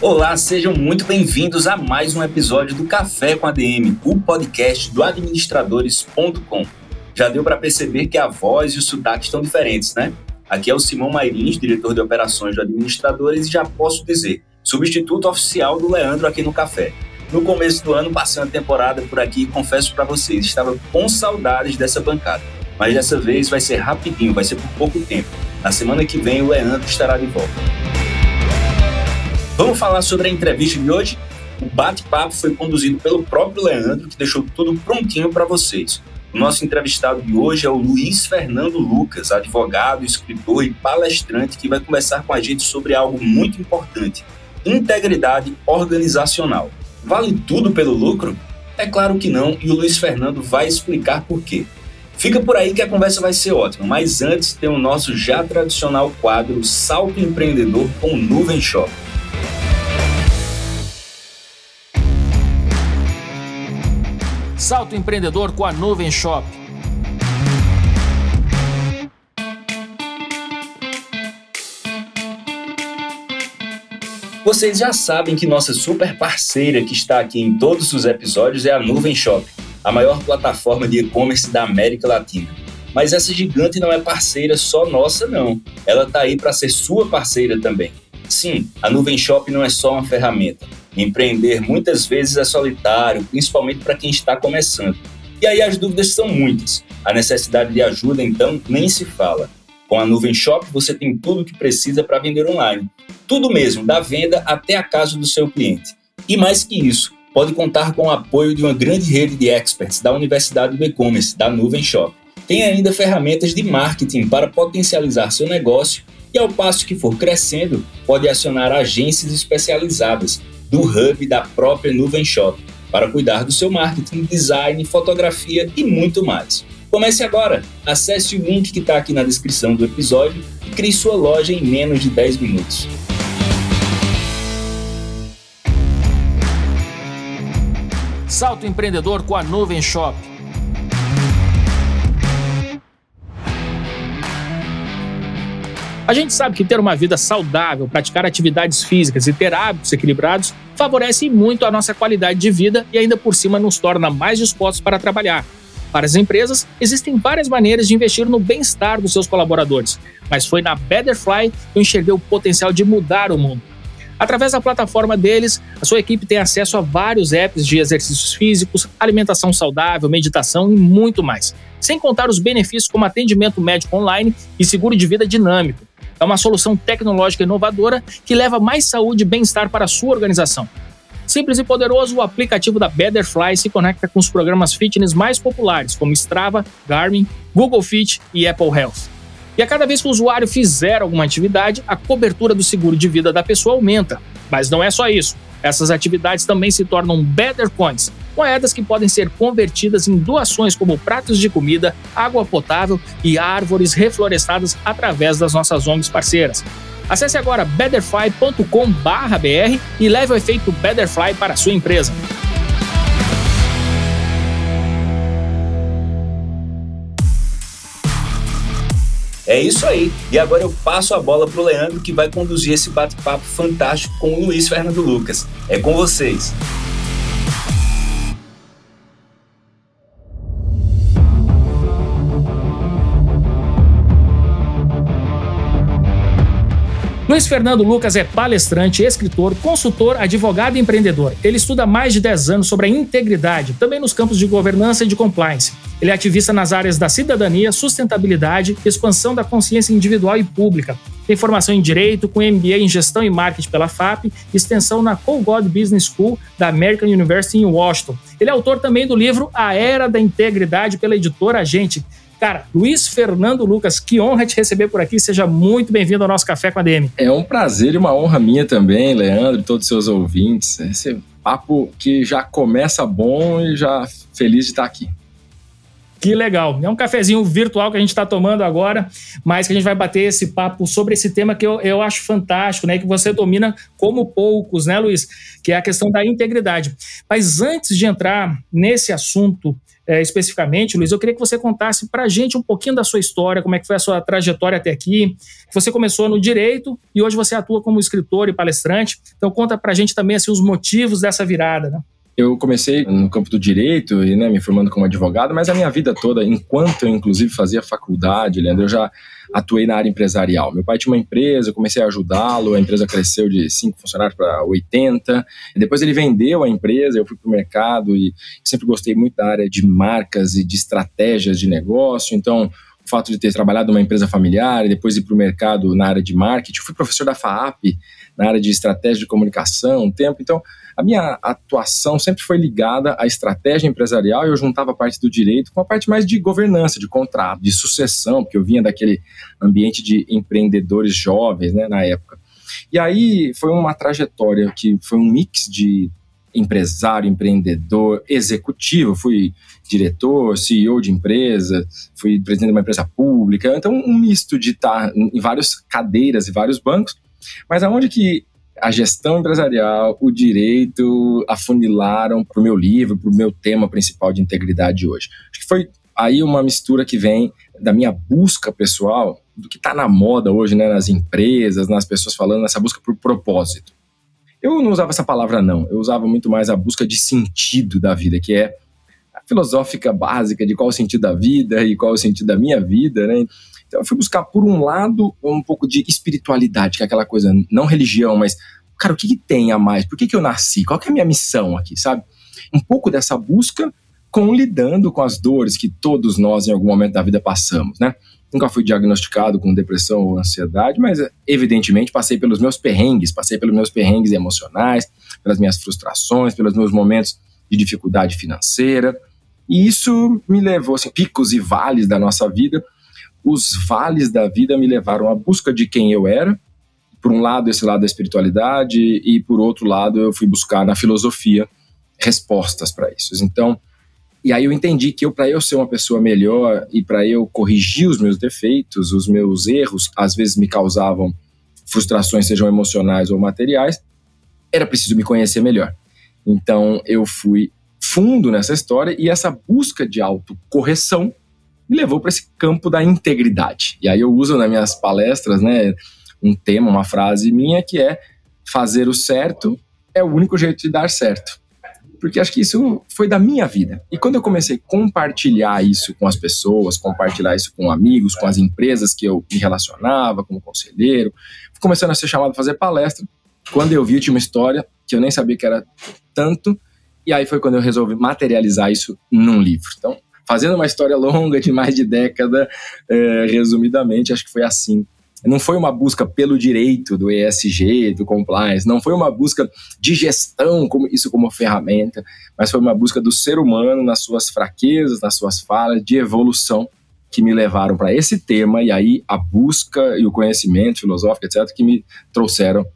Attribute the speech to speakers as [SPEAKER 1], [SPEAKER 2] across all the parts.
[SPEAKER 1] Olá, sejam muito bem-vindos a mais um episódio do Café com ADM, o podcast do administradores.com. Já deu para perceber que a voz e o sotaque estão diferentes, né? Aqui é o Simão Mairins, diretor de operações do Administradores, e já posso dizer, substituto oficial do Leandro aqui no Café. No começo do ano, passei uma temporada por aqui e confesso para vocês, estava com saudades dessa bancada. Mas dessa vez vai ser rapidinho, vai ser por pouco tempo. Na semana que vem, o Leandro estará de volta. Vamos falar sobre a entrevista de hoje? O bate-papo foi conduzido pelo próprio Leandro, que deixou tudo prontinho para vocês. O nosso entrevistado de hoje é o Luiz Fernando Lucas, advogado, escritor e palestrante, que vai conversar com a gente sobre algo muito importante: integridade organizacional. Vale tudo pelo lucro? É claro que não, e o Luiz Fernando vai explicar por quê. Fica por aí que a conversa vai ser ótima, mas antes tem o nosso já tradicional quadro Salto Empreendedor com Nuvem Shop.
[SPEAKER 2] Salto empreendedor com a Nuvem Shop.
[SPEAKER 1] Vocês já sabem que nossa super parceira que está aqui em todos os episódios é a Nuvem Shop, a maior plataforma de e-commerce da América Latina. Mas essa gigante não é parceira só nossa, não. Ela está aí para ser sua parceira também. Sim, a Nuvem Shop não é só uma ferramenta. Empreender muitas vezes é solitário, principalmente para quem está começando. E aí as dúvidas são muitas. A necessidade de ajuda, então, nem se fala. Com a Nuvem Shop, você tem tudo o que precisa para vender online. Tudo mesmo, da venda até a casa do seu cliente. E mais que isso, pode contar com o apoio de uma grande rede de experts da Universidade do E-Commerce, da Nuvem Shop. Tem ainda ferramentas de marketing para potencializar seu negócio e, ao passo que for crescendo, pode acionar agências especializadas do hub da própria Nuvem Shop para cuidar do seu marketing, design, fotografia e muito mais. Comece agora! Acesse o link que está aqui na descrição do episódio e crie sua loja em menos de 10 minutos.
[SPEAKER 2] Salto empreendedor com a Nuvem Shop. A gente sabe que ter uma vida saudável, praticar atividades físicas e ter hábitos equilibrados favorece muito a nossa qualidade de vida e ainda por cima nos torna mais dispostos para trabalhar. Para as empresas, existem várias maneiras de investir no bem-estar dos seus colaboradores, mas foi na Betterfly que eu enxerguei o potencial de mudar o mundo. Através da plataforma deles, a sua equipe tem acesso a vários apps de exercícios físicos, alimentação saudável, meditação e muito mais. Sem contar os benefícios como atendimento médico online e seguro de vida dinâmico. É uma solução tecnológica inovadora que leva mais saúde e bem-estar para a sua organização. Simples e poderoso, o aplicativo da Betterfly se conecta com os programas fitness mais populares, como Strava, Garmin, Google Fit e Apple Health. E a cada vez que o usuário fizer alguma atividade, a cobertura do seguro de vida da pessoa aumenta. Mas não é só isso. Essas atividades também se tornam Better Points, moedas que podem ser convertidas em doações como pratos de comida, água potável e árvores reflorestadas através das nossas ONGs parceiras. Acesse agora betterfly.com/br e leve o efeito Betterfly para a sua empresa.
[SPEAKER 1] É isso aí. E agora eu passo a bola para o Leandro, que vai conduzir esse bate-papo fantástico com o Luiz Fernando Lucas. É com vocês.
[SPEAKER 2] Luiz Fernando Lucas é palestrante, escritor, consultor, advogado e empreendedor. Ele estuda há mais de 10 anos sobre a integridade, também nos campos de governança e de compliance. Ele é ativista nas áreas da cidadania, sustentabilidade, expansão da consciência individual e pública. Tem formação em Direito, com MBA em Gestão e Marketing pela FAP, extensão na Colgod Business School da American University em Washington. Ele é autor também do livro A Era da Integridade pela editora Agente, Cara, Luiz Fernando Lucas, que honra te receber por aqui. Seja muito bem-vindo ao nosso Café com a DM.
[SPEAKER 3] É um prazer e uma honra minha também, Leandro, e todos os seus ouvintes. Esse papo que já começa bom e já feliz de estar aqui.
[SPEAKER 2] Que legal. É um cafezinho virtual que a gente está tomando agora, mas que a gente vai bater esse papo sobre esse tema que eu, eu acho fantástico, né? Que você domina como poucos, né, Luiz? Que é a questão da integridade. Mas antes de entrar nesse assunto é, especificamente, Luiz, eu queria que você contasse para a gente um pouquinho da sua história, como é que foi a sua trajetória até aqui. Você começou no direito e hoje você atua como escritor e palestrante. Então conta para a gente também assim, os motivos dessa virada, né?
[SPEAKER 3] Eu comecei no campo do direito e né, me formando como advogado, mas a minha vida toda, enquanto eu inclusive fazia faculdade, Leandro, eu já atuei na área empresarial. Meu pai tinha uma empresa, eu comecei a ajudá-lo, a empresa cresceu de 5 funcionários para 80. Depois ele vendeu a empresa, eu fui para o mercado e sempre gostei muito da área de marcas e de estratégias de negócio. Então, o fato de ter trabalhado numa empresa familiar e depois ir para o mercado na área de marketing, eu fui professor da FAAP, na área de estratégia de comunicação um tempo. Então, a minha atuação sempre foi ligada à estratégia empresarial e eu juntava a parte do direito com a parte mais de governança, de contrato, de sucessão, porque eu vinha daquele ambiente de empreendedores jovens, né, na época. E aí foi uma trajetória que foi um mix de empresário, empreendedor, executivo, fui diretor, CEO de empresa, fui presidente de uma empresa pública, então um misto de estar em várias cadeiras e vários bancos, mas aonde que a gestão empresarial, o direito afunilaram para o meu livro, para o meu tema principal de integridade hoje. Acho que foi aí uma mistura que vem da minha busca pessoal, do que está na moda hoje, né, nas empresas, nas pessoas falando, nessa busca por propósito. Eu não usava essa palavra, não. Eu usava muito mais a busca de sentido da vida, que é a filosófica básica de qual o sentido da vida e qual o sentido da minha vida, né? Então eu fui buscar, por um lado, um pouco de espiritualidade, que é aquela coisa, não religião, mas, cara, o que, que tem a mais? Por que, que eu nasci? Qual é a minha missão aqui, sabe? Um pouco dessa busca com lidando com as dores que todos nós, em algum momento da vida, passamos, né? Nunca fui diagnosticado com depressão ou ansiedade, mas evidentemente passei pelos meus perrengues, passei pelos meus perrengues emocionais, pelas minhas frustrações, pelos meus momentos de dificuldade financeira. E isso me levou, assim, picos e vales da nossa vida, os vales da vida me levaram à busca de quem eu era. Por um lado, esse lado da espiritualidade, e por outro lado, eu fui buscar na filosofia respostas para isso. Então, e aí eu entendi que eu para eu ser uma pessoa melhor e para eu corrigir os meus defeitos, os meus erros, às vezes me causavam frustrações, sejam emocionais ou materiais, era preciso me conhecer melhor. Então eu fui fundo nessa história e essa busca de autocorreção me levou para esse campo da integridade. E aí eu uso nas minhas palestras, né, um tema, uma frase minha que é fazer o certo é o único jeito de dar certo. Porque acho que isso foi da minha vida. E quando eu comecei a compartilhar isso com as pessoas, compartilhar isso com amigos, com as empresas que eu me relacionava como conselheiro, começando a ser chamado a fazer palestra. Quando eu vi, tinha uma história que eu nem sabia que era tanto, e aí foi quando eu resolvi materializar isso num livro. Então, fazendo uma história longa de mais de década, é, resumidamente, acho que foi assim. Não foi uma busca pelo direito do ESG, do compliance, não foi uma busca de gestão, como isso como ferramenta, mas foi uma busca do ser humano nas suas fraquezas, nas suas falhas, de evolução que me levaram para esse tema e aí a busca e o conhecimento filosófico, etc., que me trouxeram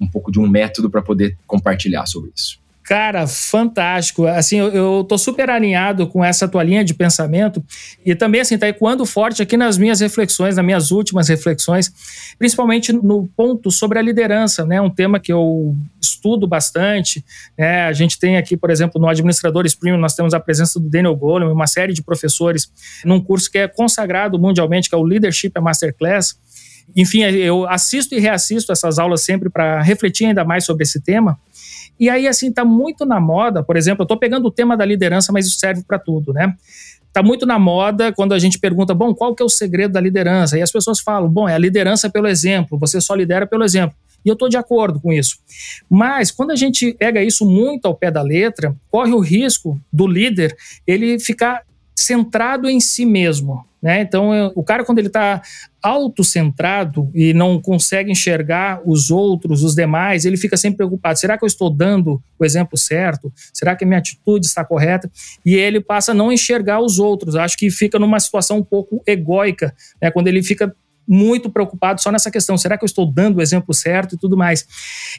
[SPEAKER 3] um pouco de um método para poder compartilhar sobre isso.
[SPEAKER 2] Cara, fantástico. Assim, eu, eu tô super alinhado com essa tua linha de pensamento e também, assim, tá ecoando forte aqui nas minhas reflexões, nas minhas últimas reflexões, principalmente no ponto sobre a liderança, né? Um tema que eu estudo bastante, né? A gente tem aqui, por exemplo, no Administradores Premium, nós temos a presença do Daniel Goleman, uma série de professores num curso que é consagrado mundialmente, que é o Leadership Masterclass. Enfim, eu assisto e reassisto essas aulas sempre para refletir ainda mais sobre esse tema. E aí, assim, tá muito na moda, por exemplo, eu tô pegando o tema da liderança, mas isso serve para tudo, né? Tá muito na moda quando a gente pergunta, bom, qual que é o segredo da liderança? E as pessoas falam, bom, é a liderança pelo exemplo, você só lidera pelo exemplo. E eu estou de acordo com isso. Mas quando a gente pega isso muito ao pé da letra, corre o risco do líder ele ficar centrado em si mesmo. Né? Então, eu, o cara, quando ele está autocentrado e não consegue enxergar os outros, os demais, ele fica sempre preocupado: será que eu estou dando o exemplo certo? Será que a minha atitude está correta? E ele passa a não enxergar os outros. Acho que fica numa situação um pouco egóica, né? quando ele fica muito preocupado só nessa questão: será que eu estou dando o exemplo certo e tudo mais?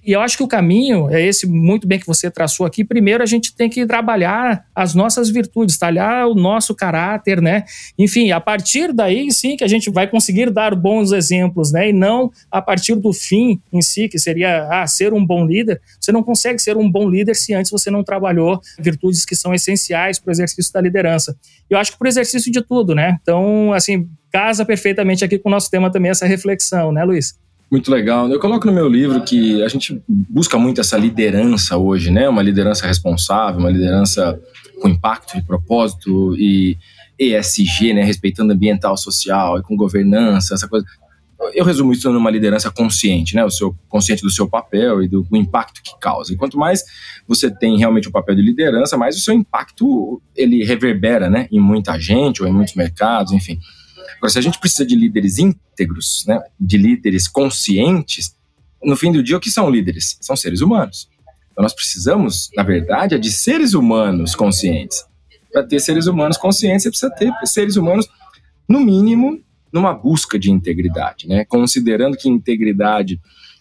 [SPEAKER 2] E eu acho que o caminho é esse, muito bem que você traçou aqui. Primeiro, a gente tem que trabalhar as nossas virtudes, talhar o nosso caráter, né? Enfim, a partir daí sim que a gente vai conseguir dar bons exemplos, né? E não a partir do fim em si, que seria ah, ser um bom líder. Você não consegue ser um bom líder se antes você não trabalhou virtudes que são essenciais para o exercício da liderança. Eu acho que para o exercício de tudo, né? Então, assim, casa perfeitamente aqui com o nosso tema também essa reflexão, né, Luiz?
[SPEAKER 3] Muito legal. Eu coloco no meu livro que a gente busca muito essa liderança hoje, né? Uma liderança responsável, uma liderança com impacto e propósito e ESG, né? Respeitando ambiental, social e com governança, essa coisa. Eu resumo isso numa liderança consciente, né? O seu consciente do seu papel e do, do impacto que causa. E quanto mais você tem realmente o um papel de liderança, mais o seu impacto ele reverbera, né? Em muita gente ou em muitos mercados, enfim. Agora, se a gente precisa de líderes íntegros, né, de líderes conscientes, no fim do dia, o que são líderes? São seres humanos. Então, nós precisamos, na verdade, é de seres humanos conscientes. Para ter seres humanos conscientes, você precisa ter seres humanos, no mínimo, numa busca de integridade. Né? Considerando que integridade,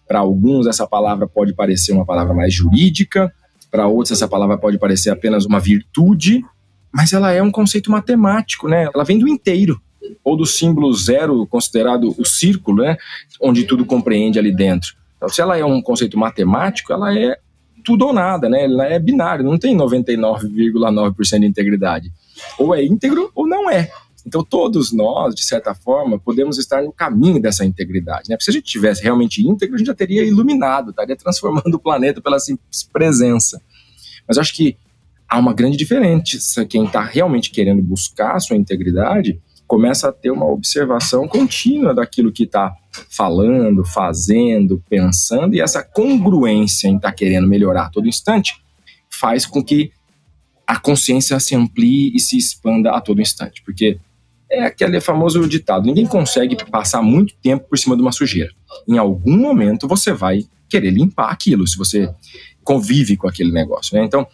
[SPEAKER 3] para alguns, essa palavra pode parecer uma palavra mais jurídica, para outros, essa palavra pode parecer apenas uma virtude, mas ela é um conceito matemático, né? ela vem do inteiro ou do símbolo zero, considerado o círculo, né, onde tudo compreende ali dentro. Então, se ela é um conceito matemático, ela é tudo ou nada, né? Ela é binário, não tem 99,9% de integridade. Ou é íntegro ou não é. Então, todos nós, de certa forma, podemos estar no caminho dessa integridade. Né? Porque se a gente tivesse realmente íntegro, a gente já teria iluminado, estaria transformando o planeta pela simples presença. Mas acho que há uma grande diferença. Quem está realmente querendo buscar a sua integridade começa a ter uma observação contínua daquilo que está falando, fazendo, pensando, e essa congruência em estar tá querendo melhorar a todo instante faz com que a consciência se amplie e se expanda a todo instante, porque é aquele famoso ditado: ninguém consegue passar muito tempo por cima de uma sujeira. Em algum momento você vai querer limpar aquilo, se você convive com aquele negócio. Né? Então,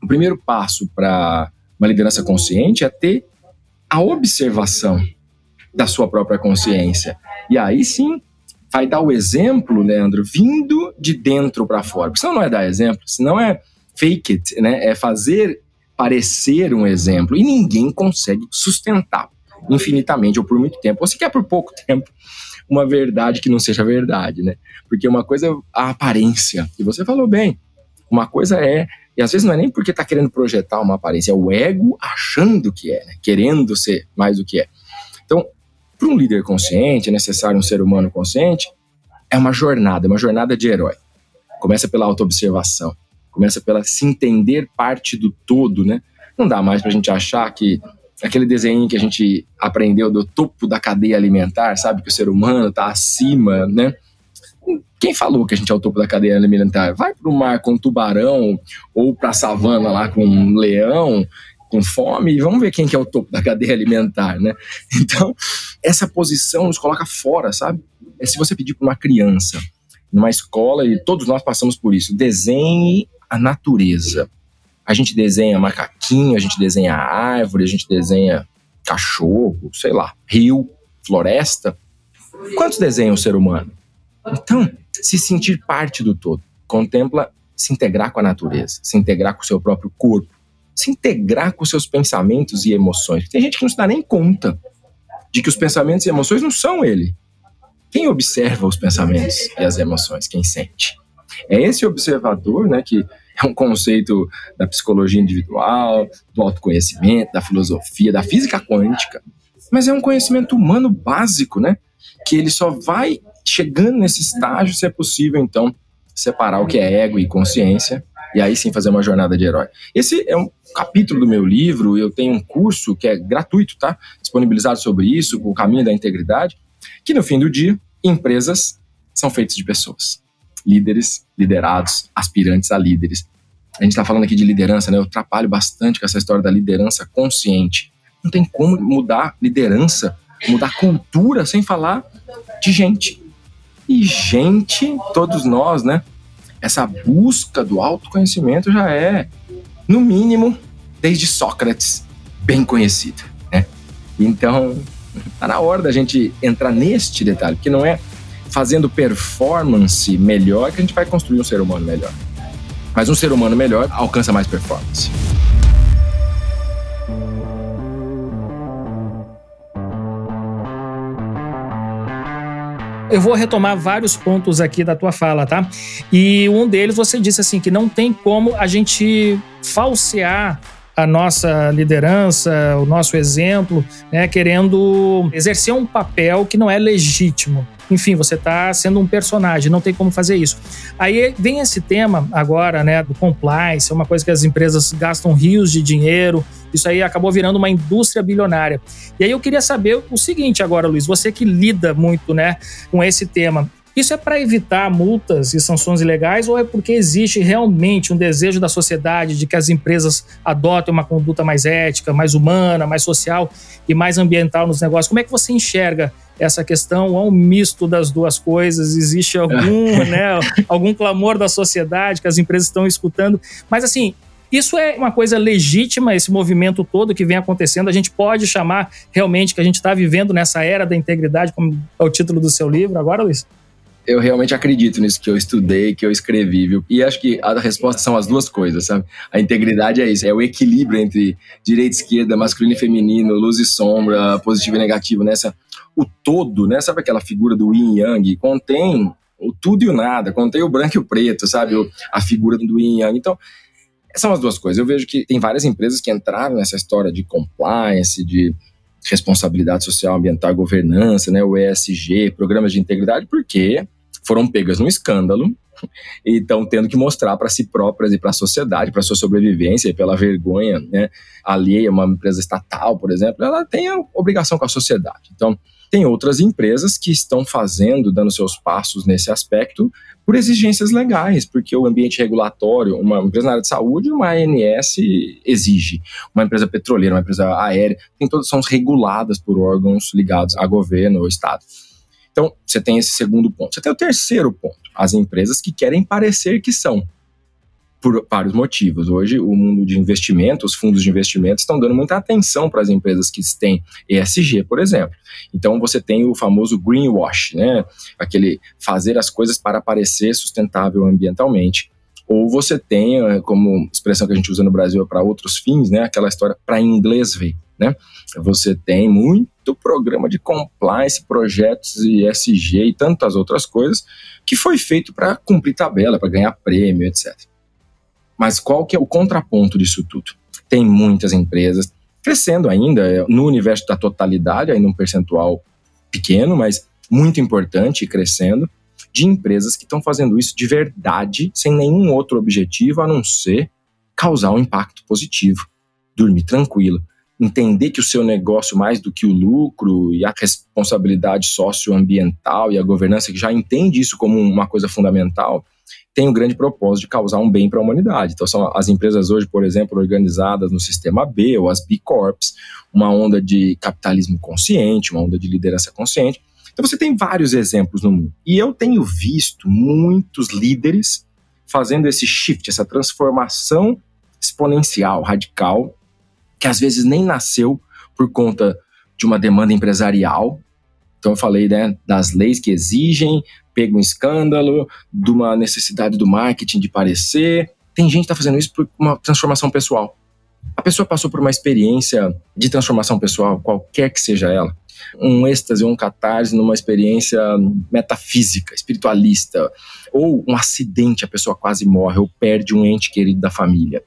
[SPEAKER 3] o primeiro passo para uma liderança consciente é ter a observação da sua própria consciência. E aí sim vai dar o exemplo, Leandro, vindo de dentro para fora. Porque senão não é dar exemplo, senão é fake it, né? É fazer parecer um exemplo. E ninguém consegue sustentar infinitamente ou por muito tempo, ou sequer por pouco tempo, uma verdade que não seja verdade, né? Porque uma coisa é a aparência, e você falou bem, uma coisa é e às vezes não é nem porque está querendo projetar uma aparência, é o ego achando que é, né? querendo ser mais do que é. Então, para um líder consciente, é necessário um ser humano consciente, é uma jornada, é uma jornada de herói. Começa pela autoobservação, começa pela se entender parte do todo, né? Não dá mais para a gente achar que aquele desenho que a gente aprendeu do topo da cadeia alimentar, sabe? Que o ser humano está acima, né? Quem falou que a gente é o topo da cadeia alimentar? Vai para o mar com um tubarão ou para a savana lá com um leão com fome e vamos ver quem que é o topo da cadeia alimentar, né? Então, essa posição nos coloca fora, sabe? É se você pedir para uma criança numa escola e todos nós passamos por isso, desenhe a natureza. A gente desenha macaquinho, a gente desenha árvore, a gente desenha cachorro, sei lá, rio, floresta. Quantos desenham o ser humano? Então, se sentir parte do todo, contempla se integrar com a natureza, se integrar com o seu próprio corpo, se integrar com seus pensamentos e emoções. Tem gente que não se dá nem conta de que os pensamentos e emoções não são ele. Quem observa os pensamentos e as emoções? Quem sente? É esse observador, né, que é um conceito da psicologia individual, do autoconhecimento, da filosofia, da física quântica, mas é um conhecimento humano básico, né, que ele só vai chegando nesse estágio, se é possível, então, separar o que é ego e consciência, e aí sim fazer uma jornada de herói. Esse é um capítulo do meu livro, eu tenho um curso que é gratuito, tá? Disponibilizado sobre isso, o caminho da integridade, que no fim do dia, empresas são feitas de pessoas. Líderes, liderados, aspirantes a líderes. A gente está falando aqui de liderança, né? Eu trabalho bastante com essa história da liderança consciente. Não tem como mudar liderança, mudar cultura sem falar de gente. E gente, todos nós, né? Essa busca do autoconhecimento já é, no mínimo, desde Sócrates, bem conhecida, né? Então, tá na hora da gente entrar neste detalhe, porque não é fazendo performance melhor que a gente vai construir um ser humano melhor. Mas um ser humano melhor alcança mais performance.
[SPEAKER 2] Eu vou retomar vários pontos aqui da tua fala, tá? E um deles você disse assim que não tem como a gente falsear a nossa liderança, o nosso exemplo, né, querendo exercer um papel que não é legítimo. Enfim, você está sendo um personagem, não tem como fazer isso. Aí vem esse tema agora, né, do compliance, é uma coisa que as empresas gastam rios de dinheiro. Isso aí acabou virando uma indústria bilionária. E aí eu queria saber o seguinte agora, Luiz, você que lida muito, né, com esse tema. Isso é para evitar multas e sanções ilegais ou é porque existe realmente um desejo da sociedade de que as empresas adotem uma conduta mais ética, mais humana, mais social e mais ambiental nos negócios? Como é que você enxerga essa questão ou um misto das duas coisas? Existe algum, né, algum clamor da sociedade que as empresas estão escutando? Mas assim, isso é uma coisa legítima, esse movimento todo que vem acontecendo. A gente pode chamar realmente que a gente está vivendo nessa era da integridade, como é o título do seu livro agora, Luiz?
[SPEAKER 3] Eu realmente acredito nisso que eu estudei, que eu escrevi, viu? E acho que a resposta são as duas coisas, sabe? A integridade é isso, é o equilíbrio entre direita e esquerda, masculino e feminino, luz e sombra, positivo e negativo, nessa o todo, né? Sabe aquela figura do yin yang? Contém o tudo e o nada, contém o branco e o preto, sabe? A figura do yin yang. Então, são as duas coisas. Eu vejo que tem várias empresas que entraram nessa história de compliance, de responsabilidade social, ambiental, governança, né, o ESG, programas de integridade, porque foram pegas num escândalo e estão tendo que mostrar para si próprias e para a sociedade, para sua sobrevivência e pela vergonha né, alheia, uma empresa estatal, por exemplo, ela tem a obrigação com a sociedade. Então, tem outras empresas que estão fazendo, dando seus passos nesse aspecto, por exigências legais, porque o ambiente regulatório, uma empresa na área de saúde, uma ANS exige, uma empresa petroleira, uma empresa aérea, tem todas são reguladas por órgãos ligados a governo ou Estado. Então, você tem esse segundo ponto. Você tem o terceiro ponto, as empresas que querem parecer que são por vários motivos. Hoje, o mundo de investimento, os fundos de investimento estão dando muita atenção para as empresas que têm ESG, por exemplo. Então, você tem o famoso greenwash, né? Aquele fazer as coisas para parecer sustentável ambientalmente. Ou você tem, eh, como expressão que a gente usa no Brasil para outros fins, né? Aquela história para inglês ver, né? Você tem muito programa de compliance, projetos ESG e tantas outras coisas que foi feito para cumprir tabela, para ganhar prêmio, etc. Mas qual que é o contraponto disso tudo? Tem muitas empresas crescendo ainda é, no universo da totalidade, ainda um percentual pequeno, mas muito importante e crescendo, de empresas que estão fazendo isso de verdade, sem nenhum outro objetivo a não ser causar um impacto positivo, dormir tranquilo, entender que o seu negócio, mais do que o lucro e a responsabilidade socioambiental e a governança, que já entende isso como uma coisa fundamental, tem o grande propósito de causar um bem para a humanidade. Então, são as empresas hoje, por exemplo, organizadas no sistema B ou as B Corps, uma onda de capitalismo consciente, uma onda de liderança consciente. Então, você tem vários exemplos no mundo. E eu tenho visto muitos líderes fazendo esse shift, essa transformação exponencial, radical, que às vezes nem nasceu por conta de uma demanda empresarial. Então, eu falei né, das leis que exigem pego um escândalo, de uma necessidade do marketing de parecer. Tem gente que está fazendo isso por uma transformação pessoal. A pessoa passou por uma experiência de transformação pessoal, qualquer que seja ela, um êxtase um catarse numa experiência metafísica, espiritualista, ou um acidente, a pessoa quase morre ou perde um ente querido da família.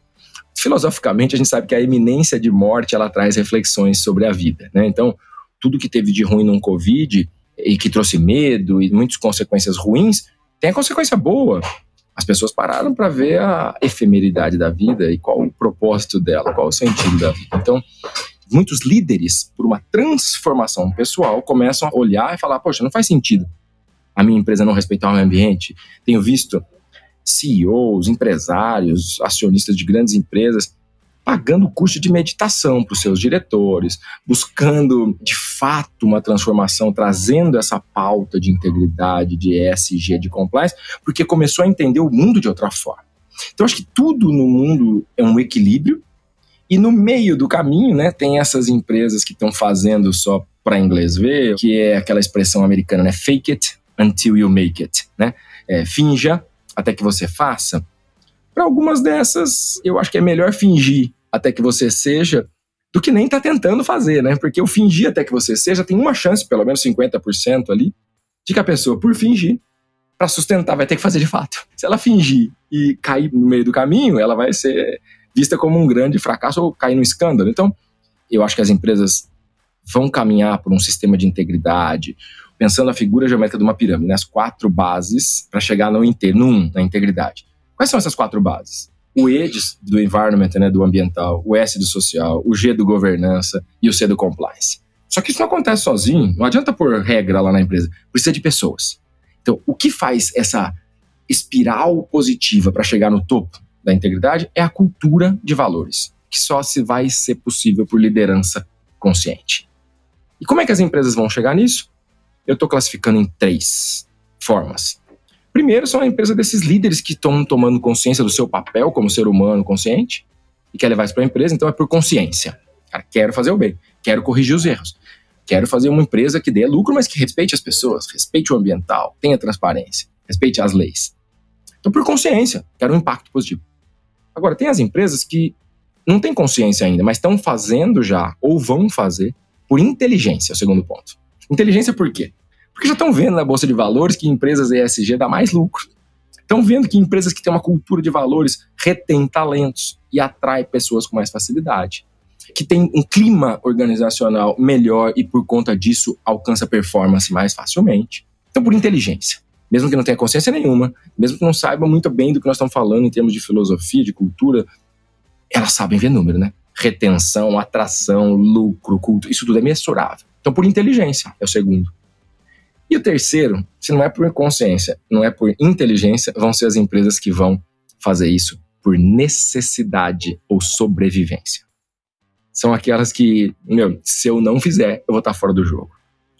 [SPEAKER 3] Filosoficamente, a gente sabe que a iminência de morte ela traz reflexões sobre a vida, né? Então, tudo que teve de ruim num Covid e que trouxe medo e muitas consequências ruins, tem a consequência boa. As pessoas pararam para ver a efemeridade da vida e qual o propósito dela, qual o sentido da vida. Então, muitos líderes, por uma transformação pessoal, começam a olhar e falar: Poxa, não faz sentido a minha empresa não respeitar o meio ambiente. Tenho visto CEOs, empresários, acionistas de grandes empresas pagando o custo de meditação para os seus diretores, buscando de fato uma transformação, trazendo essa pauta de integridade, de ESG, de compliance, porque começou a entender o mundo de outra forma. Então, acho que tudo no mundo é um equilíbrio, e no meio do caminho, né, tem essas empresas que estão fazendo só para inglês ver, que é aquela expressão americana, né, fake it until you make it, né? É, finja até que você faça. Para algumas dessas, eu acho que é melhor fingir até que você seja do que nem tá tentando fazer, né? Porque o fingir até que você seja tem uma chance, pelo menos 50% ali, de que a pessoa, por fingir, para sustentar, vai ter que fazer de fato. Se ela fingir e cair no meio do caminho, ela vai ser vista como um grande fracasso ou cair no escândalo. Então, eu acho que as empresas vão caminhar por um sistema de integridade, pensando a figura geométrica de uma pirâmide, né? as quatro bases para chegar no inteiro, no um, na integridade. Quais são essas quatro bases? O E do environment, né, do ambiental, o S do social, o G do governança e o C do compliance. Só que isso não acontece sozinho, não adianta pôr regra lá na empresa, precisa de pessoas. Então, o que faz essa espiral positiva para chegar no topo da integridade é a cultura de valores, que só se vai ser possível por liderança consciente. E como é que as empresas vão chegar nisso? Eu estou classificando em três formas. Primeiro, são a empresa desses líderes que estão tomando consciência do seu papel como ser humano consciente e quer levar isso para a empresa, então é por consciência. Cara, quero fazer o bem, quero corrigir os erros, quero fazer uma empresa que dê lucro, mas que respeite as pessoas, respeite o ambiental, tenha transparência, respeite as leis. Então, por consciência, quero um impacto positivo. Agora, tem as empresas que não têm consciência ainda, mas estão fazendo já ou vão fazer por inteligência, é o segundo ponto. Inteligência por quê? Porque já estão vendo na Bolsa de Valores que empresas ESG dá mais lucro. Estão vendo que empresas que têm uma cultura de valores retêm talentos e atrai pessoas com mais facilidade. Que tem um clima organizacional melhor e, por conta disso, alcança performance mais facilmente. Então, por inteligência. Mesmo que não tenha consciência nenhuma, mesmo que não saiba muito bem do que nós estamos falando em termos de filosofia, de cultura, elas sabem ver número, né? Retenção, atração, lucro, culto, isso tudo é mensurável. Então, por inteligência, é o segundo. E o terceiro, se não é por consciência, não é por inteligência, vão ser as empresas que vão fazer isso por necessidade ou sobrevivência. São aquelas que, meu, se eu não fizer, eu vou estar fora do jogo.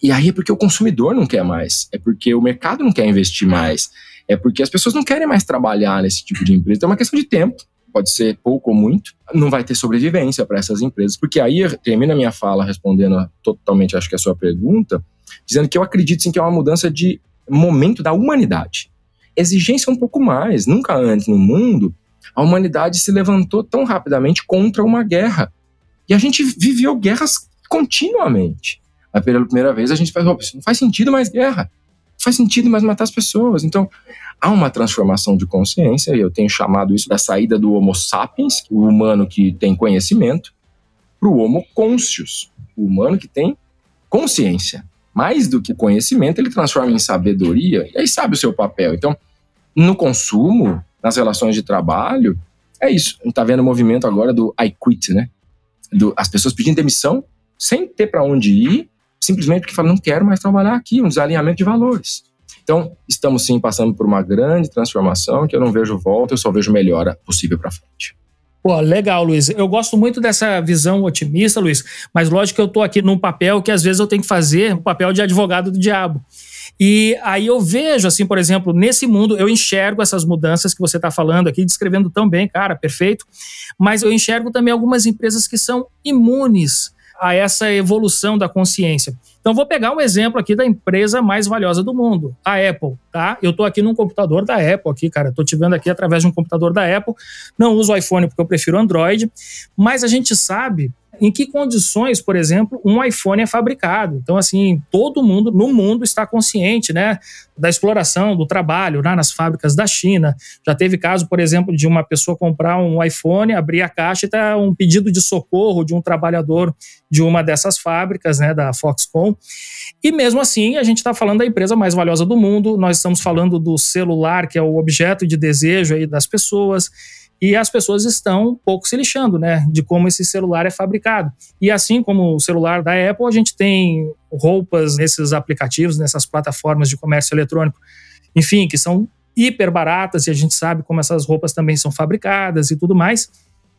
[SPEAKER 3] E aí é porque o consumidor não quer mais, é porque o mercado não quer investir mais, é porque as pessoas não querem mais trabalhar nesse tipo de empresa. Então é uma questão de tempo, pode ser pouco ou muito, não vai ter sobrevivência para essas empresas. Porque aí termina a minha fala respondendo totalmente, acho que a sua pergunta, dizendo que eu acredito sim que é uma mudança de momento da humanidade. Exigência um pouco mais. Nunca antes no mundo a humanidade se levantou tão rapidamente contra uma guerra. E a gente viveu guerras continuamente. Pela primeira vez a gente faz, não faz sentido mais guerra. Faz sentido mais matar as pessoas. Então, há uma transformação de consciência, e eu tenho chamado isso da saída do Homo sapiens, o humano que tem conhecimento, para o Homo conscius, o humano que tem consciência mais do que conhecimento, ele transforma em sabedoria e aí sabe o seu papel. Então, no consumo, nas relações de trabalho, é isso. A gente está vendo o movimento agora do I quit, né? Do, as pessoas pedindo demissão sem ter para onde ir, simplesmente porque falam, não quero mais trabalhar aqui, um desalinhamento de valores. Então, estamos sim passando por uma grande transformação que eu não vejo volta, eu só vejo melhora possível para frente.
[SPEAKER 2] Pô, legal, Luiz. Eu gosto muito dessa visão otimista, Luiz, mas lógico que eu estou aqui num papel que às vezes eu tenho que fazer o papel de advogado do diabo. E aí eu vejo, assim, por exemplo, nesse mundo, eu enxergo essas mudanças que você está falando aqui, descrevendo tão bem, cara, perfeito. Mas eu enxergo também algumas empresas que são imunes a essa evolução da consciência. Então, vou pegar um exemplo aqui da empresa mais valiosa do mundo, a Apple, tá? Eu estou aqui num computador da Apple aqui, cara. Estou te vendo aqui através de um computador da Apple. Não uso o iPhone porque eu prefiro Android, mas a gente sabe em que condições, por exemplo, um iPhone é fabricado. Então, assim, todo mundo no mundo está consciente, né, da exploração do trabalho né, nas fábricas da China. Já teve caso, por exemplo, de uma pessoa comprar um iPhone, abrir a caixa e tá um pedido de socorro de um trabalhador de uma dessas fábricas, né, da Foxconn. E mesmo assim, a gente está falando da empresa mais valiosa do mundo. Nós estamos falando do celular, que é o objeto de desejo aí das pessoas e as pessoas estão um pouco se lixando, né, de como esse celular é fabricado. E assim como o celular da Apple, a gente tem roupas nesses aplicativos, nessas plataformas de comércio eletrônico, enfim, que são hiper baratas e a gente sabe como essas roupas também são fabricadas e tudo mais.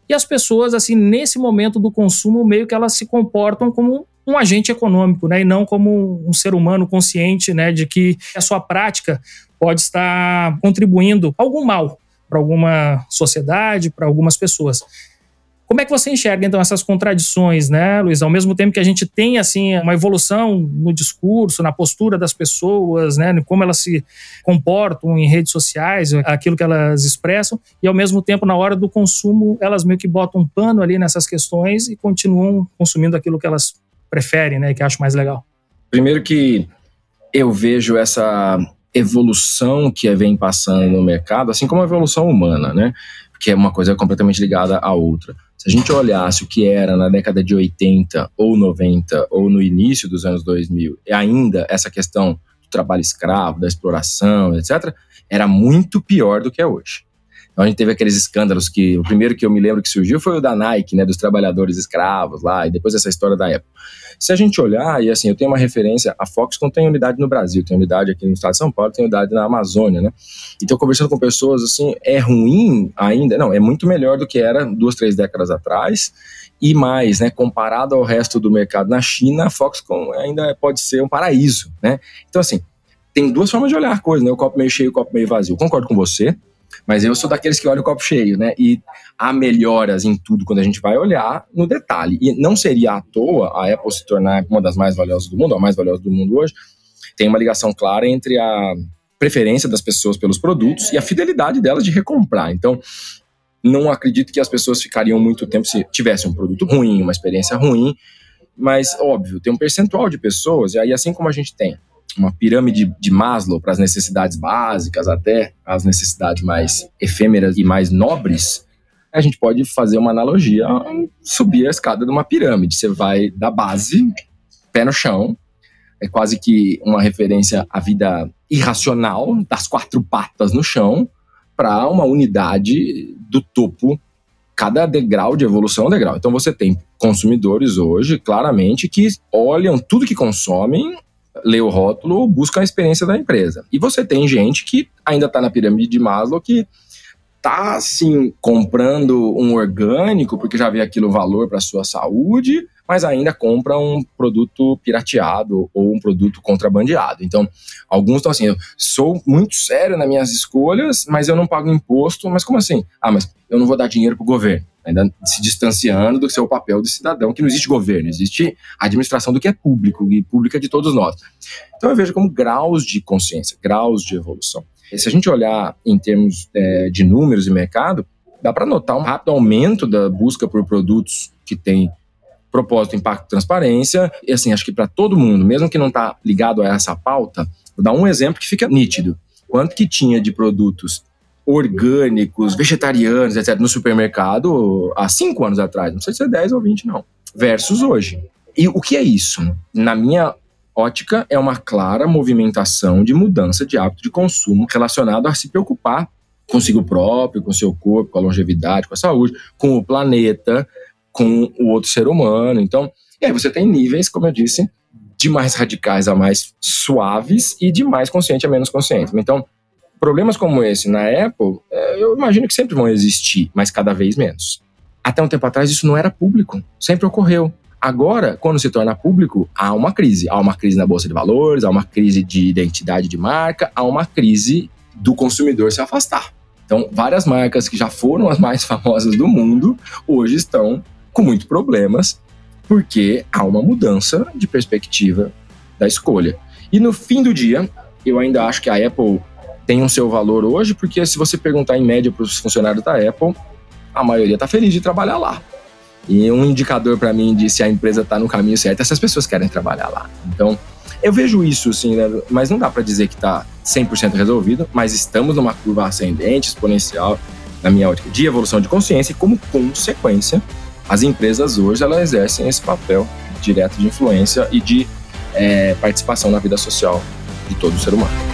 [SPEAKER 2] E as pessoas, assim, nesse momento do consumo, meio que elas se comportam como um agente econômico, né, e não como um ser humano consciente, né, de que a sua prática pode estar contribuindo algum mal para alguma sociedade, para algumas pessoas. Como é que você enxerga então essas contradições, né, Luiz? Ao mesmo tempo que a gente tem assim uma evolução no discurso, na postura das pessoas, né, como elas se comportam em redes sociais, aquilo que elas expressam, e ao mesmo tempo na hora do consumo elas meio que botam um pano ali nessas questões e continuam consumindo aquilo que elas preferem, né, que acham mais legal.
[SPEAKER 3] Primeiro que eu vejo essa evolução que vem passando no mercado, assim como a evolução humana, né? Que é uma coisa completamente ligada à outra. Se a gente olhasse o que era na década de 80 ou 90 ou no início dos anos 2000, e ainda essa questão do trabalho escravo, da exploração, etc., era muito pior do que é hoje. A gente teve aqueles escândalos que o primeiro que eu me lembro que surgiu foi o da Nike, né, dos trabalhadores escravos lá, e depois essa história da Apple. Se a gente olhar, e assim, eu tenho uma referência, a Foxconn tem unidade no Brasil, tem unidade aqui no estado de São Paulo, tem unidade na Amazônia, né? Então, conversando com pessoas, assim, é ruim ainda? Não, é muito melhor do que era duas, três décadas atrás, e mais, né, comparado ao resto do mercado na China, a Foxconn ainda pode ser um paraíso, né? Então, assim, tem duas formas de olhar a coisa, né? O copo meio cheio e o copo meio vazio. Concordo com você, mas eu sou daqueles que olham o copo cheio, né? E há melhoras em tudo quando a gente vai olhar no detalhe. E não seria à toa a Apple se tornar uma das mais valiosas do mundo, a mais valiosa do mundo hoje. Tem uma ligação clara entre a preferência das pessoas pelos produtos e a fidelidade delas de recomprar. Então, não acredito que as pessoas ficariam muito tempo se tivesse um produto ruim, uma experiência ruim, mas óbvio, tem um percentual de pessoas, e aí assim como a gente tem uma pirâmide de Maslow para as necessidades básicas até as necessidades mais efêmeras e mais nobres, a gente pode fazer uma analogia subir a escada de uma pirâmide. Você vai da base, pé no chão, é quase que uma referência à vida irracional, das quatro patas no chão, para uma unidade do topo. Cada degrau de evolução é um degrau. Então você tem consumidores hoje, claramente, que olham tudo que consomem lê o rótulo, busca a experiência da empresa. E você tem gente que ainda está na pirâmide de Maslow que tá assim comprando um orgânico porque já vê aquilo valor para sua saúde, mas ainda compra um produto pirateado ou um produto contrabandeado. Então, alguns estão assim, eu sou muito sério nas minhas escolhas, mas eu não pago imposto, mas como assim? Ah, mas eu não vou dar dinheiro pro governo ainda se distanciando do seu papel de cidadão, que não existe governo, existe administração do que é público, e pública de todos nós. Então eu vejo como graus de consciência, graus de evolução. E se a gente olhar em termos é, de números e mercado, dá para notar um rápido aumento da busca por produtos que têm propósito, impacto, transparência. E assim, acho que para todo mundo, mesmo que não está ligado a essa pauta, vou dar um exemplo que fica nítido. Quanto que tinha de produtos orgânicos, vegetarianos, etc., no supermercado há cinco anos atrás. Não sei se é 10 ou 20, não. Versus hoje. E o que é isso? Na minha ótica, é uma clara movimentação de mudança de hábito de consumo relacionado a se preocupar consigo próprio, com seu corpo, com a longevidade, com a saúde, com o planeta, com o outro ser humano. Então, e aí você tem níveis, como eu disse, de mais radicais a mais suaves e de mais consciente a menos consciente. Então, problemas como esse na Apple, é, eu imagino que sempre vão existir, mas cada vez menos. Até um tempo atrás isso não era público, sempre ocorreu. Agora, quando se torna público, há uma crise. Há uma crise na bolsa de valores, há uma crise de identidade de marca, há uma crise do consumidor se afastar. Então, várias marcas que já foram as mais famosas do mundo, hoje estão com muitos problemas, porque há uma mudança de perspectiva da escolha. E no fim do dia, eu ainda acho que a Apple tem o seu valor hoje, porque se você perguntar em média para os funcionários da Apple, a maioria está feliz de trabalhar lá. E um indicador para mim de se a empresa está no caminho certo é se as pessoas querem trabalhar lá. Então, eu vejo isso, sim, né? mas não dá para dizer que está 100% resolvido, mas estamos numa curva ascendente, exponencial, na minha ótica, de evolução de consciência e, como consequência, as empresas hoje elas exercem esse papel direto de influência e de é, participação na vida social de todo ser humano.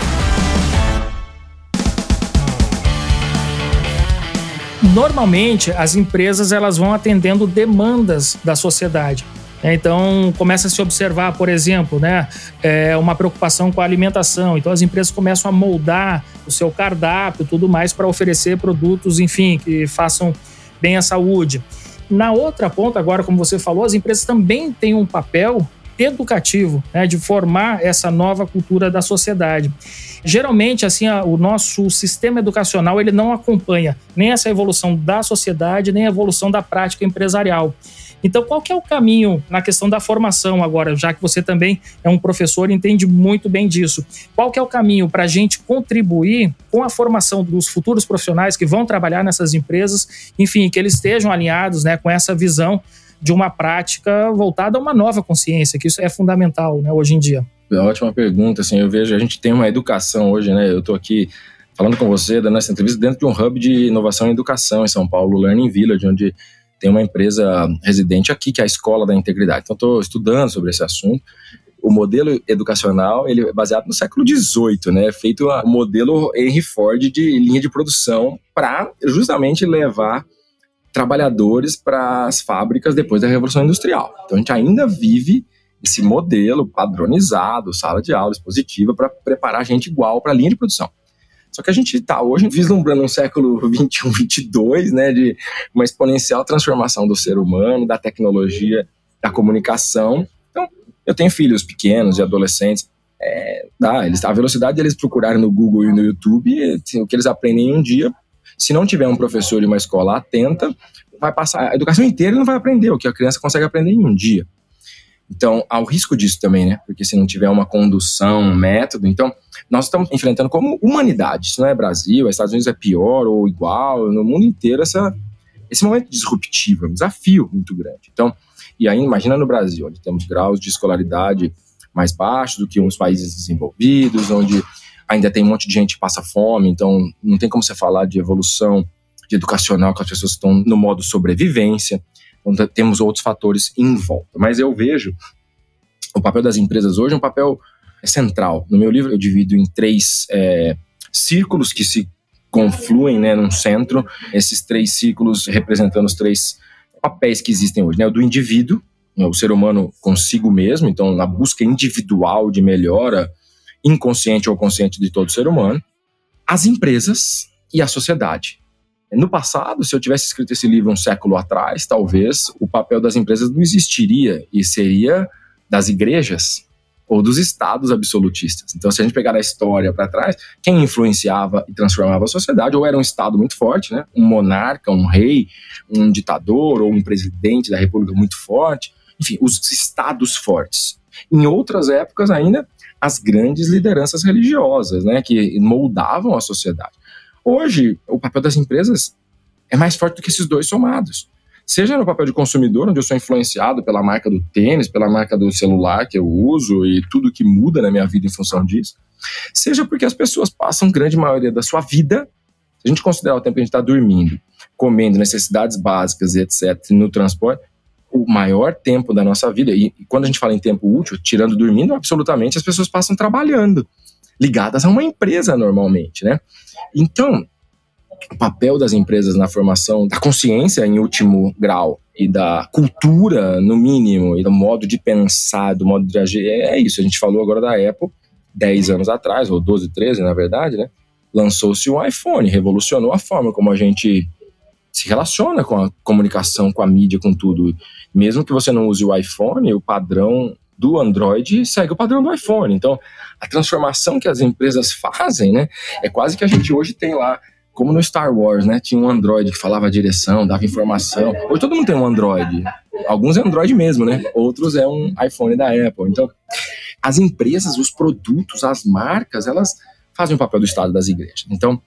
[SPEAKER 2] Normalmente as empresas elas vão atendendo demandas da sociedade. Né? Então começa a se observar, por exemplo, né, é uma preocupação com a alimentação. Então as empresas começam a moldar o seu cardápio, tudo mais para oferecer produtos, enfim, que façam bem a saúde. Na outra ponta, agora, como você falou, as empresas também têm um papel educativo, né, de formar essa nova cultura da sociedade. Geralmente, assim, a, o nosso sistema educacional ele não acompanha nem essa evolução da sociedade, nem a evolução da prática empresarial. Então, qual que é o caminho na questão da formação agora, já que você também é um professor e entende muito bem disso? Qual que é o caminho para a gente contribuir com a formação dos futuros profissionais que vão trabalhar nessas empresas, enfim, que eles estejam alinhados né, com essa visão de uma prática voltada a uma nova consciência, que isso é fundamental né, hoje em dia?
[SPEAKER 3] É ótima pergunta, assim, eu vejo, a gente tem uma educação hoje, né, eu estou aqui falando com você, dando essa entrevista dentro de um hub de inovação e educação em São Paulo, Learning Village, onde tem uma empresa residente aqui, que é a Escola da Integridade. Então, estou estudando sobre esse assunto. O modelo educacional ele é baseado no século XVIII, né? Feito o modelo Henry Ford de linha de produção para justamente levar trabalhadores para as fábricas depois da Revolução Industrial. Então, a gente ainda vive esse modelo padronizado, sala de aula expositiva, para preparar a gente igual para a linha de produção. Só que a gente está hoje vislumbrando um século 21, 22, né, de uma exponencial transformação do ser humano, da tecnologia, da comunicação. Então, eu tenho filhos pequenos e adolescentes. É, dá, eles, a velocidade deles procurarem no Google e no YouTube, o que eles aprendem em um dia, se não tiver um professor e uma escola atenta, vai passar a educação inteira e não vai aprender o que a criança consegue aprender em um dia. Então, há o risco disso também, né? Porque se não tiver uma condução, um método, então nós estamos enfrentando como humanidade. Isso não é Brasil, os Estados Unidos é pior ou igual, no mundo inteiro essa, esse momento disruptivo, é um desafio muito grande. Então, e aí imagina no Brasil, onde temos graus de escolaridade mais baixos do que uns países desenvolvidos, onde ainda tem um monte de gente que passa fome, então não tem como você falar de evolução de educacional que as pessoas estão no modo sobrevivência. Então, temos outros fatores em volta. Mas eu vejo o papel das empresas hoje é um papel central. No meu livro, eu divido em três é, círculos que se confluem né, num centro, esses três círculos representando os três papéis que existem hoje: né? o do indivíduo, né, o ser humano consigo mesmo, então, na busca individual de melhora, inconsciente ou consciente de todo ser humano, as empresas e a sociedade. No passado, se eu tivesse escrito esse livro um século atrás, talvez o papel das empresas não existiria e seria das igrejas ou dos estados absolutistas. Então, se a gente pegar a história para trás, quem influenciava e transformava a sociedade ou era um estado muito forte, né? um monarca, um rei, um ditador ou um presidente da república muito forte, enfim, os estados fortes. Em outras épocas ainda, as grandes lideranças religiosas, né, que moldavam a sociedade. Hoje, o papel das empresas é mais forte do que esses dois somados. Seja no papel de consumidor, onde eu sou influenciado pela marca do tênis, pela marca do celular que eu uso e tudo que muda na minha vida em função disso. Seja porque as pessoas passam grande maioria da sua vida, se a gente considerar o tempo que a gente está dormindo, comendo, necessidades básicas e etc., no transporte, o maior tempo da nossa vida, e, quando a gente fala em tempo útil, tirando dormindo, absolutamente as pessoas passam trabalhando, ligadas a uma empresa normalmente, né? Então, o papel das empresas na formação da consciência em último grau e da cultura no mínimo e do modo de pensar, do modo de agir, é isso. A gente falou agora da Apple 10 anos atrás, ou 12, 13 na verdade, né? Lançou-se o iPhone, revolucionou a forma como a gente se relaciona com a comunicação, com a mídia, com tudo. Mesmo que você não use o iPhone, o padrão do Android segue o padrão do iPhone. Então, a transformação que as empresas fazem, né, é quase que a gente hoje tem lá, como no Star Wars, né, tinha um Android que falava a direção, dava informação. Hoje todo mundo tem um Android. Alguns é Android mesmo, né? Outros é um iPhone da Apple. Então, as empresas, os produtos, as marcas, elas fazem o papel do Estado das igrejas. Então,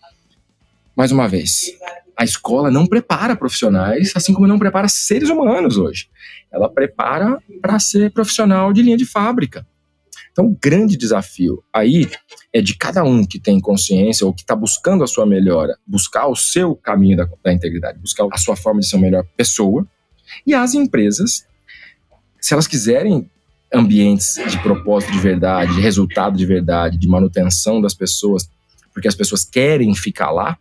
[SPEAKER 3] mais uma vez, a escola não prepara profissionais, assim como não prepara seres humanos hoje. Ela prepara para ser profissional de linha de fábrica. Então, o grande desafio aí é de cada um que tem consciência ou que está buscando a sua melhora, buscar o seu caminho da, da, integridade, buscar a sua forma de ser uma melhor pessoa. E as empresas, se elas quiserem ambientes de propósito de verdade, de resultado de verdade, de manutenção das pessoas, porque as pessoas querem ficar lá,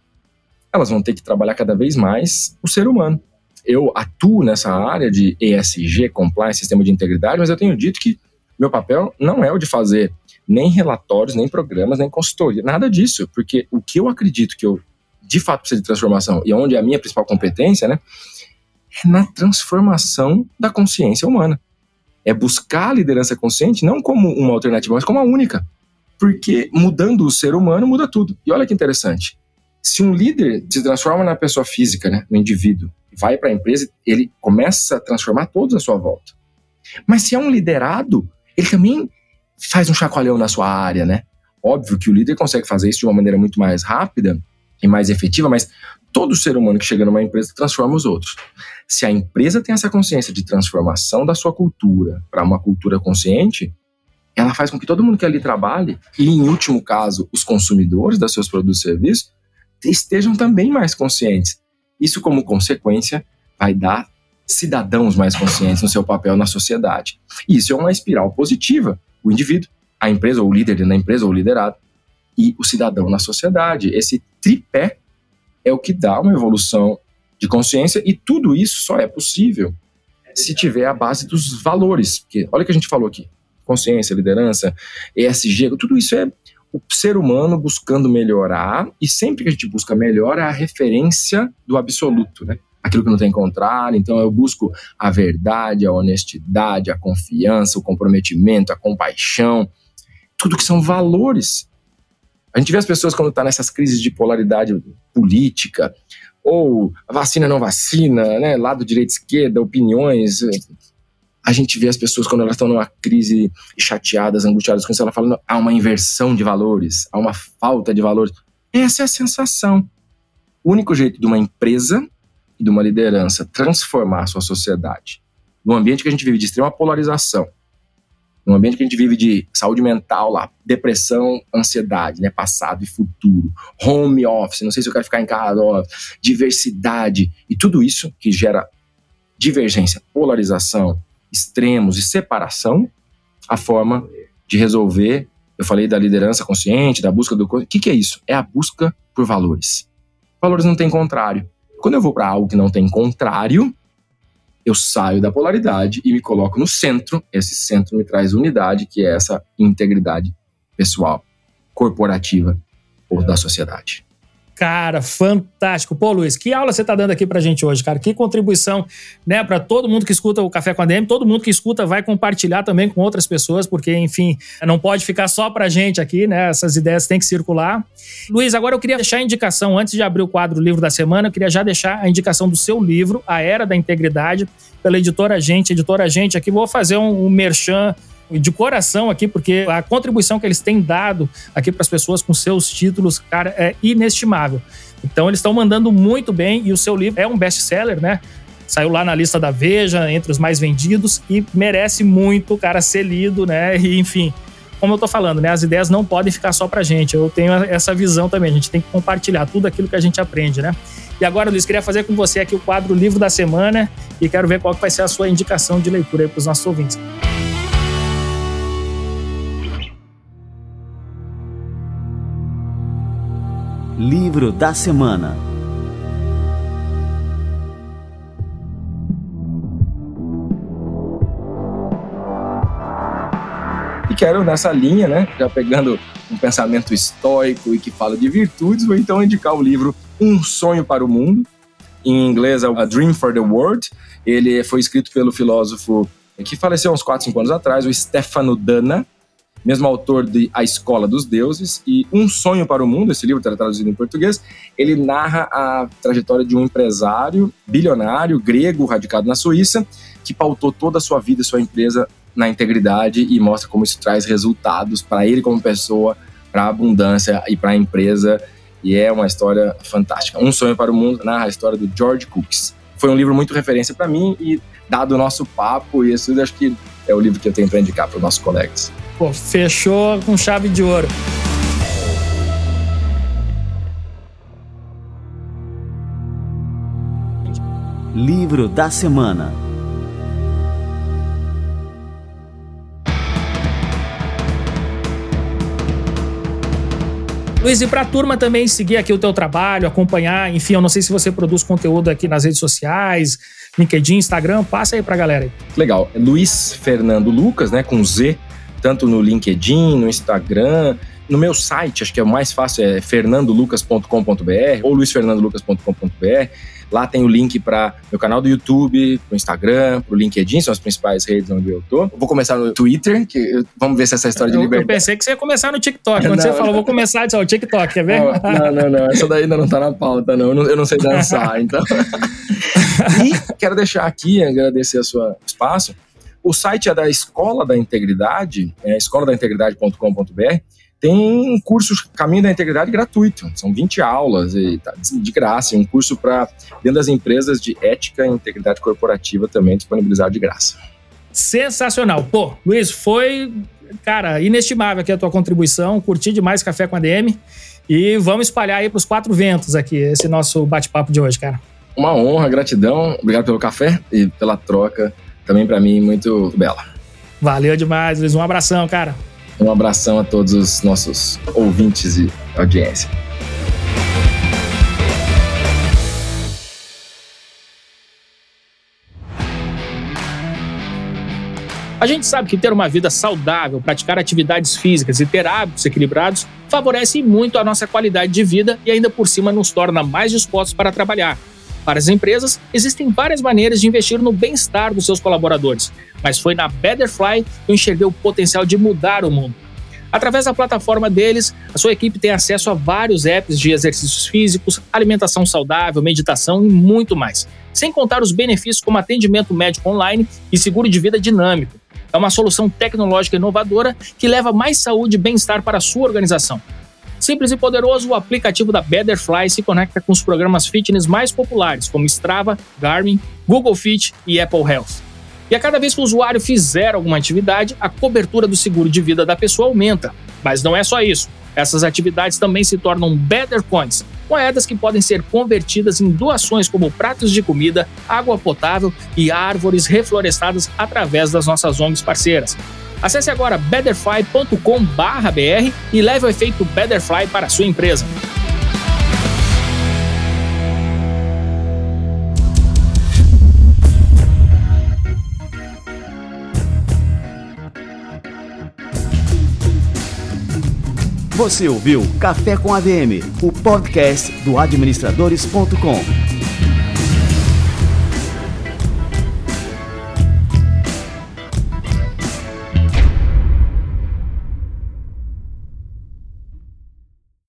[SPEAKER 3] elas vão ter que trabalhar cada vez mais o ser humano. Eu atuo nessa área de ESG, Compliance, Sistema de Integridade, mas eu tenho dito que meu papel não é o de fazer nem relatórios, nem programas, nem consultoria, nada disso, porque o que eu acredito que eu de fato precisa de transformação e onde é a minha principal competência, né? É na transformação da consciência humana. É buscar a liderança consciente não como uma alternativa, mas como a única. Porque mudando o ser humano, muda tudo. E olha que interessante. Se um líder se transforma na pessoa física, né, no indivíduo, vai para a empresa, ele começa a transformar todos à sua volta. Mas se é um liderado, ele também faz um chacoalhão na sua área, né? Óbvio que o líder consegue fazer isso de uma maneira muito mais rápida e mais efetiva, mas todo ser humano que chega numa empresa transforma os outros. Se a empresa tem essa consciência de transformação da sua cultura para uma cultura consciente, ela faz com que todo mundo que ali trabalhe, e em último caso, os consumidores dos seus produtos e serviços, estejam também mais conscientes. Isso, como consequência, vai dar cidadãos mais conscientes no seu papel na sociedade. E isso é uma espiral positiva. O indivíduo, a empresa, ou o líder na empresa, ou o liderado, e o cidadão na sociedade. Esse tripé é o que dá uma evolução de consciência e tudo isso só é possível se tiver a base dos valores. Porque olha o que a gente falou aqui: consciência, liderança, ESG, tudo isso é o ser humano buscando melhorar e sempre que a gente busca melhor é a referência do absoluto, né? Aquilo que não tem contrário, então eu busco a verdade, a honestidade, a confiança, o comprometimento, a compaixão, tudo que são valores a gente vê as pessoas quando está nessas crises de polaridade política, ou vacina não vacina, né, lado direita esquerda, opiniões. A gente vê as pessoas quando elas estão numa crise chateadas, angustiadas com isso, ela falando há uma inversão de valores, há uma falta de valores. Essa é a sensação. O único jeito de uma empresa e de uma liderança transformar a sua sociedade num ambiente que a gente vive de extrema polarização, num ambiente que a gente vive de saúde mental lá, depressão, ansiedade, né, passado e futuro, home office, não sei se eu quero ficar em casa, diversidade e tudo isso que gera divergência, polarização, extremos e separação, a forma de resolver. Eu falei da liderança consciente, da busca do. O que, que é isso? É a busca por valores. Valores não tem contrário. Quando eu vou para algo que não tem contrário, eu saio da polaridade e me coloco no centro. Esse centro me traz unidade, que é essa integridade pessoal, corporativa ou da sociedade.
[SPEAKER 2] Cara, fantástico. Pô, Luiz, que aula você tá dando aqui pra gente hoje, cara? Que contribuição, né, para todo mundo que escuta o Café com a DM, todo mundo que escuta vai compartilhar também com outras pessoas, porque, enfim, não pode ficar só pra gente aqui, né? Essas ideias têm que circular. Luiz, agora eu queria deixar a indicação, antes de abrir o quadro Livro da Semana, eu queria já deixar a indicação do seu livro, A Era da Integridade, pela editora Gente. Editora Gente, aqui vou fazer um, um merchan de coração aqui, porque a contribuição que eles têm dado aqui para as pessoas com seus títulos, cara, é inestimável. Então eles estão mandando muito bem e o seu livro é um best-seller, né? Saiu lá na lista da Veja, entre os mais vendidos e merece muito, cara, ser lido, né? E enfim, como eu tô falando, né? As ideias não podem ficar só pra gente. Eu tenho essa visão também. A gente tem que compartilhar tudo aquilo que a gente aprende, né? E agora, Luiz, queria fazer com você aqui o quadro Livro da Semana e quero ver qual vai ser a sua indicação de leitura aí para os nossos ouvintes.
[SPEAKER 4] Livro da Semana
[SPEAKER 3] E quero nessa linha, né, já pegando um pensamento estoico e que fala de virtudes, vou então indicar o livro Um Sonho para o Mundo, em inglês é A Dream for the World. Ele foi escrito pelo filósofo que faleceu uns 4, 5 anos atrás, o Stefano Dana, mesmo autor de A Escola dos Deuses e Um Sonho para o Mundo, esse livro está traduzido em português, ele narra a trajetória de um empresário bilionário grego radicado na Suíça que pautou toda a sua vida, sua empresa na integridade e mostra como isso traz resultados para ele como pessoa, para a abundância e para a empresa. E é uma história fantástica. Um Sonho para o Mundo narra a história do George Cooks. Foi um livro muito referência para mim e, dado o nosso papo e isso, acho que é o livro que eu tenho para indicar para os nossos colegas.
[SPEAKER 2] Pô, fechou com chave de ouro.
[SPEAKER 4] Livro da Semana
[SPEAKER 2] Luiz, e para a turma também seguir aqui o teu trabalho, acompanhar, enfim, eu não sei se você produz conteúdo aqui nas redes sociais, LinkedIn, Instagram, passa aí para a galera.
[SPEAKER 3] Legal, é Luiz Fernando Lucas, né, com Z, tanto no LinkedIn, no Instagram, no meu site, acho que é o mais fácil, é fernandolucas.com.br ou luisfernandolucas.com.br. Lá tem o link para meu canal do YouTube, pro Instagram, pro LinkedIn, são as principais redes onde eu tô. Vou começar no Twitter, que vamos ver se essa história de liberdade.
[SPEAKER 2] Eu pensei que você ia começar no TikTok. Quando não, você falou, vou começar, disse, ó, o TikTok, quer ver?
[SPEAKER 3] Não, não, não, essa daí ainda não tá na pauta, não. Eu não, eu não sei dançar, então. e quero deixar aqui, agradecer a sua espaço. O site é da Escola da Integridade, é escoladaintegridade.com.br tem um curso Caminho da Integridade gratuito. São 20 aulas e tá de graça. Um curso para dentro das empresas de ética e integridade corporativa também disponibilizado de graça.
[SPEAKER 2] Sensacional. Pô, Luiz, foi, cara, inestimável aqui a tua contribuição. Curti demais Café com a DM. E vamos espalhar aí para os quatro ventos aqui esse nosso bate-papo de hoje, cara.
[SPEAKER 3] Uma honra, gratidão. Obrigado pelo café e pela troca. Também para mim, muito bela.
[SPEAKER 2] Valeu demais, Luiz. Um abração, cara.
[SPEAKER 3] Um abração a todos os nossos ouvintes e audiência.
[SPEAKER 2] A gente sabe que ter uma vida saudável, praticar atividades físicas e ter hábitos equilibrados favorece muito a nossa qualidade de vida e ainda por cima nos torna mais dispostos para trabalhar. Para as empresas, existem várias maneiras de investir no bem-estar dos seus colaboradores, mas foi na Betterfly que eu enxerguei o potencial de mudar o mundo. Através da plataforma deles, a sua equipe tem acesso a vários apps de exercícios físicos, alimentação saudável, meditação e muito mais. Sem contar os benefícios como atendimento médico online e seguro de vida dinâmico. É uma solução tecnológica inovadora que leva mais saúde e bem-estar para a sua organização. Simples e poderoso, o aplicativo da Betterfly se conecta com os programas fitness mais populares, como Strava, Garmin, Google Fit e Apple Health. E a cada vez que o usuário fizer alguma atividade, a cobertura do seguro de vida da pessoa aumenta. Mas não é só isso. Essas atividades também se tornam Better Coins, moedas que podem ser convertidas em doações como pratos de comida, água potável e árvores reflorestadas através das nossas ONGs parceiras. Acesse agora betterfly.com/br e leve o efeito Betterfly para a sua empresa.
[SPEAKER 4] Você ouviu Café com ADM, o podcast do administradores.com.